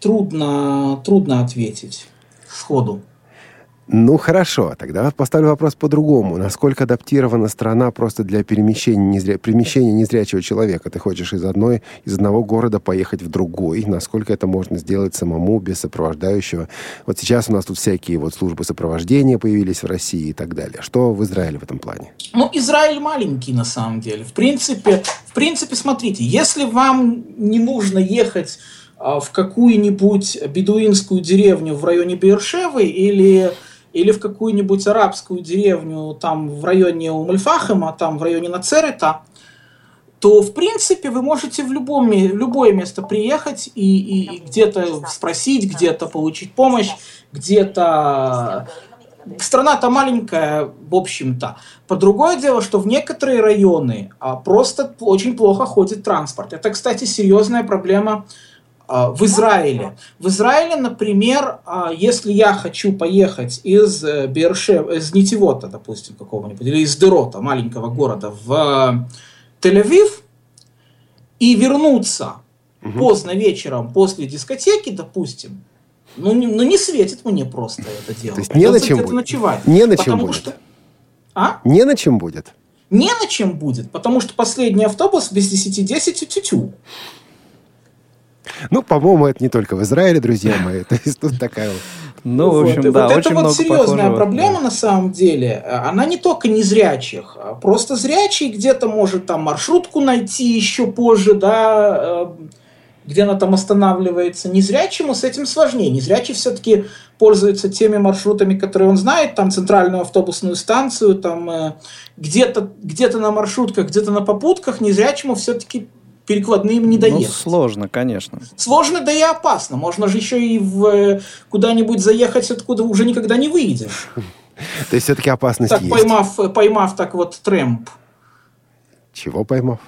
Трудно, трудно ответить сходу. Ну, хорошо. Тогда поставлю вопрос по-другому. Насколько адаптирована страна просто для перемещения, незря... перемещения незрячего человека? Ты хочешь из, одной, из одного города поехать в другой. Насколько это можно сделать самому, без сопровождающего? Вот сейчас у нас тут всякие вот службы сопровождения появились в России и так далее. Что в Израиле в этом плане? Ну, Израиль маленький на самом деле. В принципе, в принципе смотрите, если вам не нужно ехать а, в какую-нибудь бедуинскую деревню в районе Бершевы или или в какую-нибудь арабскую деревню там в районе Умальфахема, там в районе Нацерета, то, в принципе, вы можете в, любом, в любое место приехать и, и, и где-то спросить, где-то получить помощь, где-то... Страна-то маленькая, в общем-то. По другое дело, что в некоторые районы а, просто очень плохо ходит транспорт. Это, кстати, серьезная проблема в Израиле. В Израиле, например, а, если я хочу поехать из э, Бершев, из Нитивота, допустим, какого-нибудь, или из Дерота, маленького города, в э, Тель-Авив, и вернуться угу. поздно вечером после дискотеки, допустим, ну, не, ну не светит мне просто это дело. То есть не на чем будет? ночевать. Не на чем будет. Что... А? Не на чем будет. Не на чем будет, потому что последний автобус без 10-10 тю-тю. Ну, по-моему, это не только в Израиле, друзья мои. То есть тут такая вот... Ну, в общем, вот. да, вот очень это вот много серьезная похожего. проблема на самом деле. Она не только незрячих, а просто зрячий где-то может там маршрутку найти еще позже, да, э, где она там останавливается. Незрячему с этим сложнее. Незрячий все-таки пользуется теми маршрутами, которые он знает, там центральную автобусную станцию, там э, где-то где на маршрутках, где-то на попутках. Незрячему все-таки перекладным не Ну, доехать. сложно, конечно. Сложно, да и опасно. Можно же еще и в, э, куда-нибудь заехать, откуда уже никогда не выйдешь. То есть все-таки опасность Так, есть. поймав, поймав так вот трэмп. Чего поймав?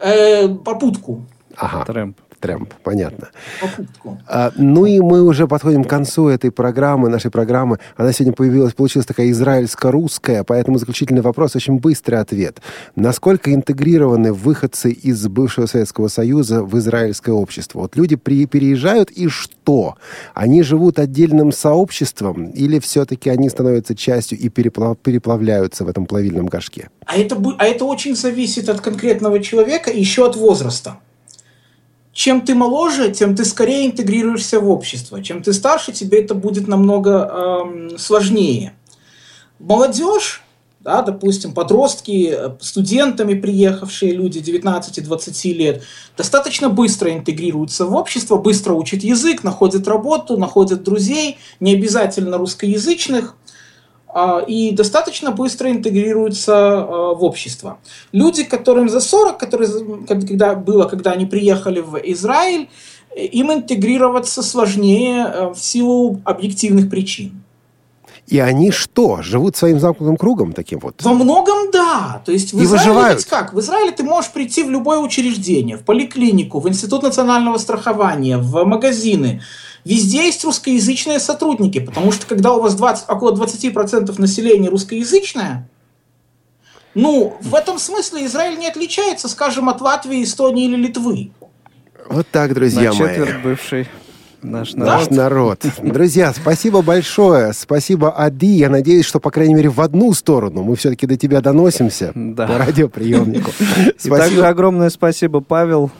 Э, попутку. Ага, Трэмп. Трэмп, понятно. Попутку. А, ну и мы уже подходим к концу этой программы, нашей программы. Она сегодня появилась, получилась такая израильско-русская, поэтому заключительный вопрос, очень быстрый ответ. Насколько интегрированы выходцы из бывшего Советского Союза в израильское общество? Вот люди при, переезжают, и что? Они живут отдельным сообществом или все-таки они становятся частью и переплав- переплавляются в этом плавильном горшке? А это, а это очень зависит от конкретного человека и еще от возраста. Чем ты моложе, тем ты скорее интегрируешься в общество. Чем ты старше, тебе это будет намного эм, сложнее. Молодежь, да, допустим, подростки, студентами приехавшие люди 19-20 лет, достаточно быстро интегрируются в общество, быстро учат язык, находят работу, находят друзей, не обязательно русскоязычных, и достаточно быстро интегрируются а, в общество. Люди, которым за 40, которые, когда было, когда они приехали в Израиль, э, им интегрироваться сложнее э, в силу объективных причин. И они что, живут своим замкнутым кругом таким вот? Во многом да. То есть в И Израиле выживают. ведь как? В Израиле ты можешь прийти в любое учреждение, в поликлинику, в Институт национального страхования, в магазины. Везде есть русскоязычные сотрудники, потому что когда у вас 20, около 20% населения русскоязычное, ну, в этом смысле Израиль не отличается, скажем, от Латвии, Эстонии или Литвы. Вот так, друзья На мои. бывший наш Наш народ. народ. Друзья, спасибо большое. Спасибо, Ади. Я надеюсь, что, по крайней мере, в одну сторону мы все-таки до тебя доносимся Да. по радиоприемнику. И также Спасибо. огромное спасибо, Павел,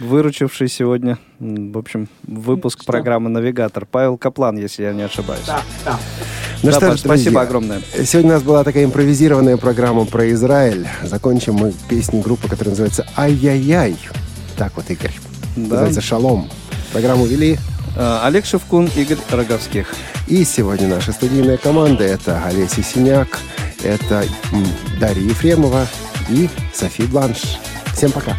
выручивший сегодня, в общем, выпуск программы «Навигатор». Павел Каплан, если я не ошибаюсь. Да, да. Ну Да, что ж, Паш, спасибо друзья, огромное. Сегодня у нас была такая импровизированная программа про Израиль. Закончим мы песней группы, которая называется «Ай-яй-яй». Так вот, Игорь. Да. Называется «Шалом». Программу вели. Э, Олег Шевкун, Игорь Роговских. И сегодня наша студийная команда – это Олеся Синяк, это Дарья Ефремова и Софи Бланш. Всем пока.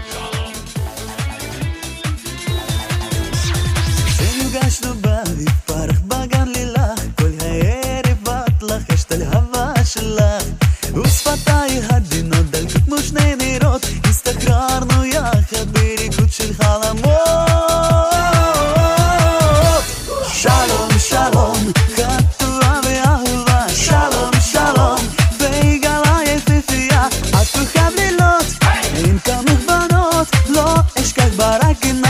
כשנפגשנו באביב פרח בגן לילך כל הערב באת לחש את הלהבה שלך ושפתייך עדינות דלקו כמו שני נרות הסתחררנו יחד בריקוד של חלומות שלום שלום חטובה ואהובה שלום שלום ויגאלה יפיפייה את כוכב לילות אין כמוך בנות לא אשכח ברק עינייך